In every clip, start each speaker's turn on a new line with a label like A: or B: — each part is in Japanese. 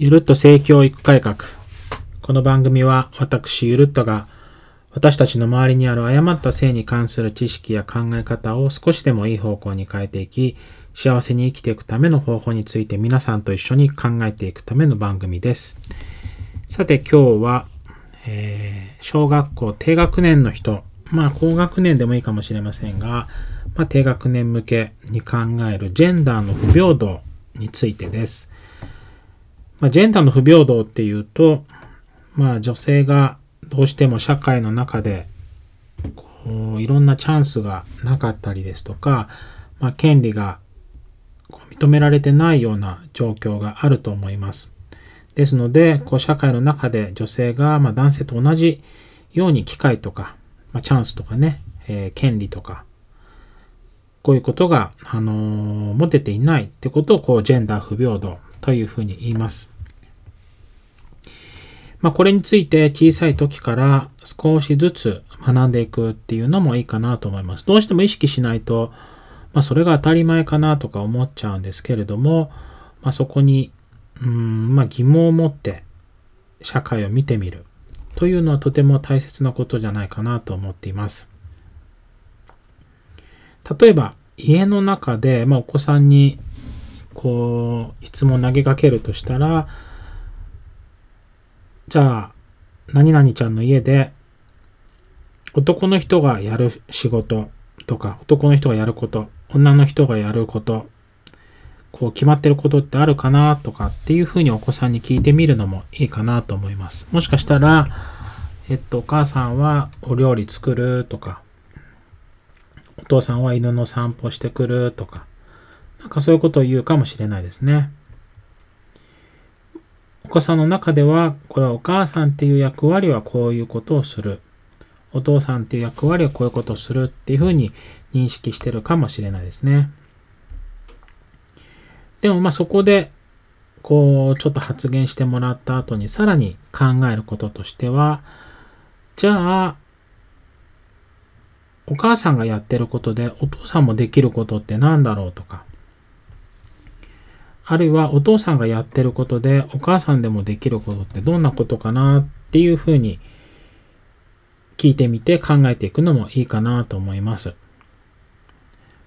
A: ゆるっと性教育改革。この番組は私ゆるっとが私たちの周りにある誤った性に関する知識や考え方を少しでもいい方向に変えていき、幸せに生きていくための方法について皆さんと一緒に考えていくための番組です。さて今日は、えー、小学校低学年の人、まあ高学年でもいいかもしれませんが、まあ、低学年向けに考えるジェンダーの不平等についてです。まあ、ジェンダーの不平等っていうと、まあ、女性がどうしても社会の中でこういろんなチャンスがなかったりですとか、まあ、権利が認められてないような状況があると思います。ですので、こう社会の中で女性がま男性と同じように機会とか、ま、チャンスとかね、えー、権利とか、こういうことが、あのー、持てていないってことを、こう、ジェンダー不平等というふうに言います。まあ、これについて小さい時から少しずつ学んでいくっていうのもいいかなと思います。どうしても意識しないと、まあ、それが当たり前かなとか思っちゃうんですけれども、まあ、そこに、うん、まあ、疑問を持って社会を見てみるというのはとても大切なことじゃないかなと思っています。例えば、家の中で、まあ、お子さんにこう、質問投げかけるとしたら、じゃあ、何々ちゃんの家で、男の人がやる仕事とか、男の人がやること、女の人がやること、こう決まってることってあるかなとかっていうふうにお子さんに聞いてみるのもいいかなと思います。もしかしたら、えっと、お母さんはお料理作るとか、お父さんは犬の散歩してくるとか、なんかそういうことを言うかもしれないですね。お子さんの中では、これはお母さんっていう役割はこういうことをする。お父さんっていう役割はこういうことをするっていうふうに認識してるかもしれないですね。でもまあそこで、こう、ちょっと発言してもらった後にさらに考えることとしては、じゃあ、お母さんがやってることでお父さんもできることって何だろうとか、あるいはお父さんがやってることでお母さんでもできることってどんなことかなっていうふうに聞いてみて考えていくのもいいかなと思います。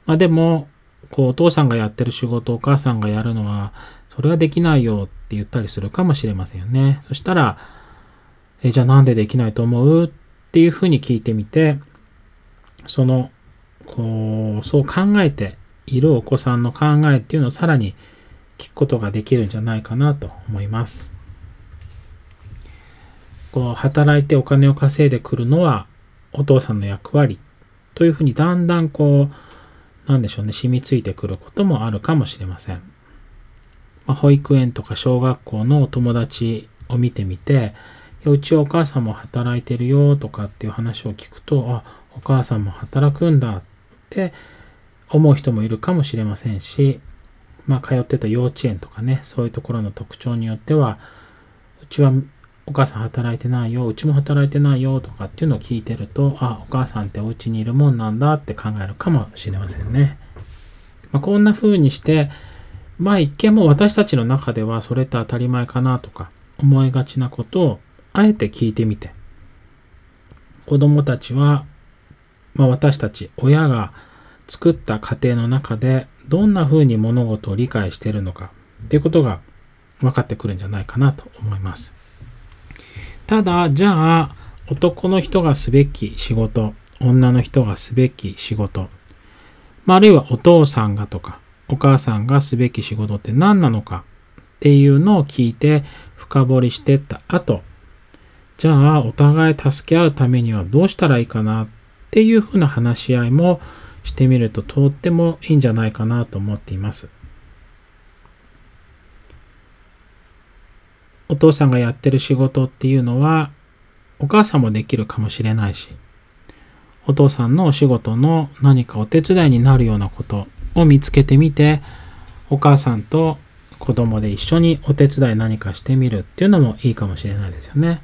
A: まあでも、こうお父さんがやってる仕事お母さんがやるのはそれはできないよって言ったりするかもしれませんよね。そしたら、えじゃあなんでできないと思うっていうふうに聞いてみて、その、こう、そう考えているお子さんの考えっていうのをさらに聞くことができるんじゃないかなと思います。こう働いてお金を稼いでくるのはお父さんの役割というふうにだんだんこう、なんでしょうね、染みついてくることもあるかもしれません。まあ、保育園とか小学校のお友達を見てみて、うちお母さんも働いてるよとかっていう話を聞くと、あ、お母さんも働くんだって思う人もいるかもしれませんし、まあ、通ってた幼稚園とかね、そういうところの特徴によっては、うちはお母さん働いてないよ、うちも働いてないよとかっていうのを聞いてると、あ、お母さんってお家にいるもんなんだって考えるかもしれませんね。まあ、こんな風にして、まあ一見も私たちの中ではそれって当たり前かなとか思いがちなことをあえて聞いてみて、子供たちは、まあ私たち親が作った家庭の中でどんな風に物事を理解しているのかっていうことが分かってくるんじゃないかなと思います。ただ、じゃあ、男の人がすべき仕事、女の人がすべき仕事、まあ、あるいはお父さんがとか、お母さんがすべき仕事って何なのかっていうのを聞いて深掘りしてった後、じゃあお互い助け合うためにはどうしたらいいかなっていうふうな話し合いもしてみるととってもいいんじゃないかなと思っています。お父さんがやってる仕事っていうのはお母さんもできるかもしれないし、お父さんのお仕事の何かお手伝いになるようなことを見つけてみて、お母さんと子供で一緒にお手伝い何かしてみるっていうのもいいかもしれないですよね。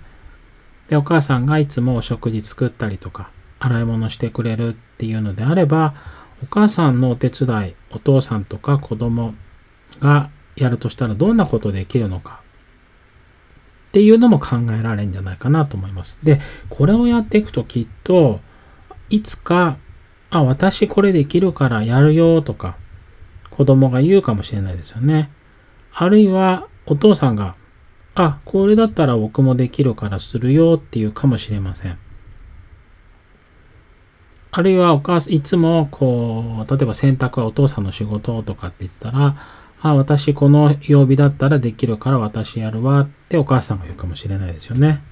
A: で、お母さんがいつもお食事作ったりとか、洗い物してくれるっていうのであれば、お母さんのお手伝い、お父さんとか子供がやるとしたらどんなことできるのかっていうのも考えられるんじゃないかなと思います。で、これをやっていくときっと、いつか、あ、私これできるからやるよとか、子供が言うかもしれないですよね。あるいは、お父さんが、あ、これだったら僕もできるからするよっていうかもしれません。あるいはお母さん、いつもこう、例えば洗濯はお父さんの仕事とかって言ってたら、あ、私この曜日だったらできるから私やるわってお母さんが言うかもしれないですよね。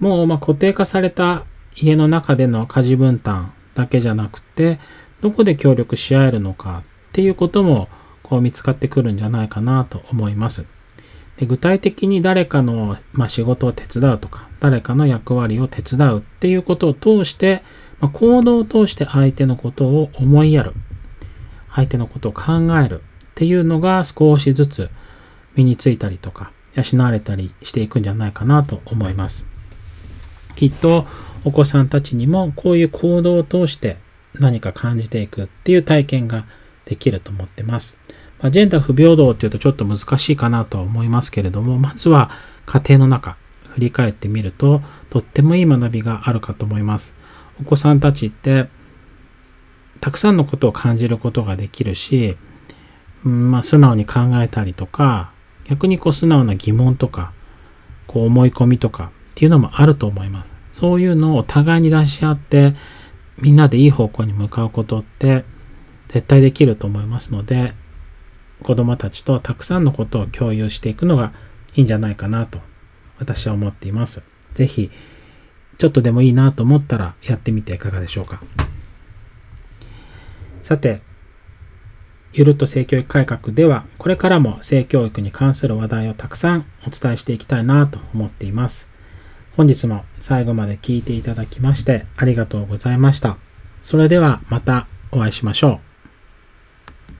A: もうま固定化された家の中での家事分担だけじゃなくて、どこで協力し合えるのかっていうこともこう見つかってくるんじゃないかなと思います。で具体的に誰かの、まあ、仕事を手伝うとか、誰かの役割を手伝うっていうことを通して、まあ、行動を通して相手のことを思いやる。相手のことを考える。っていうのが少しずつ身についたりとか養われたりしていくんじゃないかなと思います。きっとお子さんたちにもこういう行動を通して何か感じていくっていう体験ができると思ってます。まあ、ジェンダー不平等っていうとちょっと難しいかなとは思いますけれども、まずは家庭の中、振り返ってみると、とってもいい学びがあるかと思います。お子さんたちって、たくさんのことを感じることができるし、うんまあ、素直に考えたりとか、逆にこう素直な疑問とか、こう思い込みとかっていうのもあると思います。そういうのをお互いに出し合って、みんなでいい方向に向かうことって絶対できると思いますので、子供たちとたくさんのことを共有していくのがいいんじゃないかなと私は思っています。ぜひ、ちょっとでもいいなと思ったらやってみていかがでしょうか。さて、ゆるっと性教育改革では、これからも性教育に関する話題をたくさんお伝えしていきたいなと思っています。本日も最後まで聞いていただきましてありがとうございました。それではまたお会いしましょう。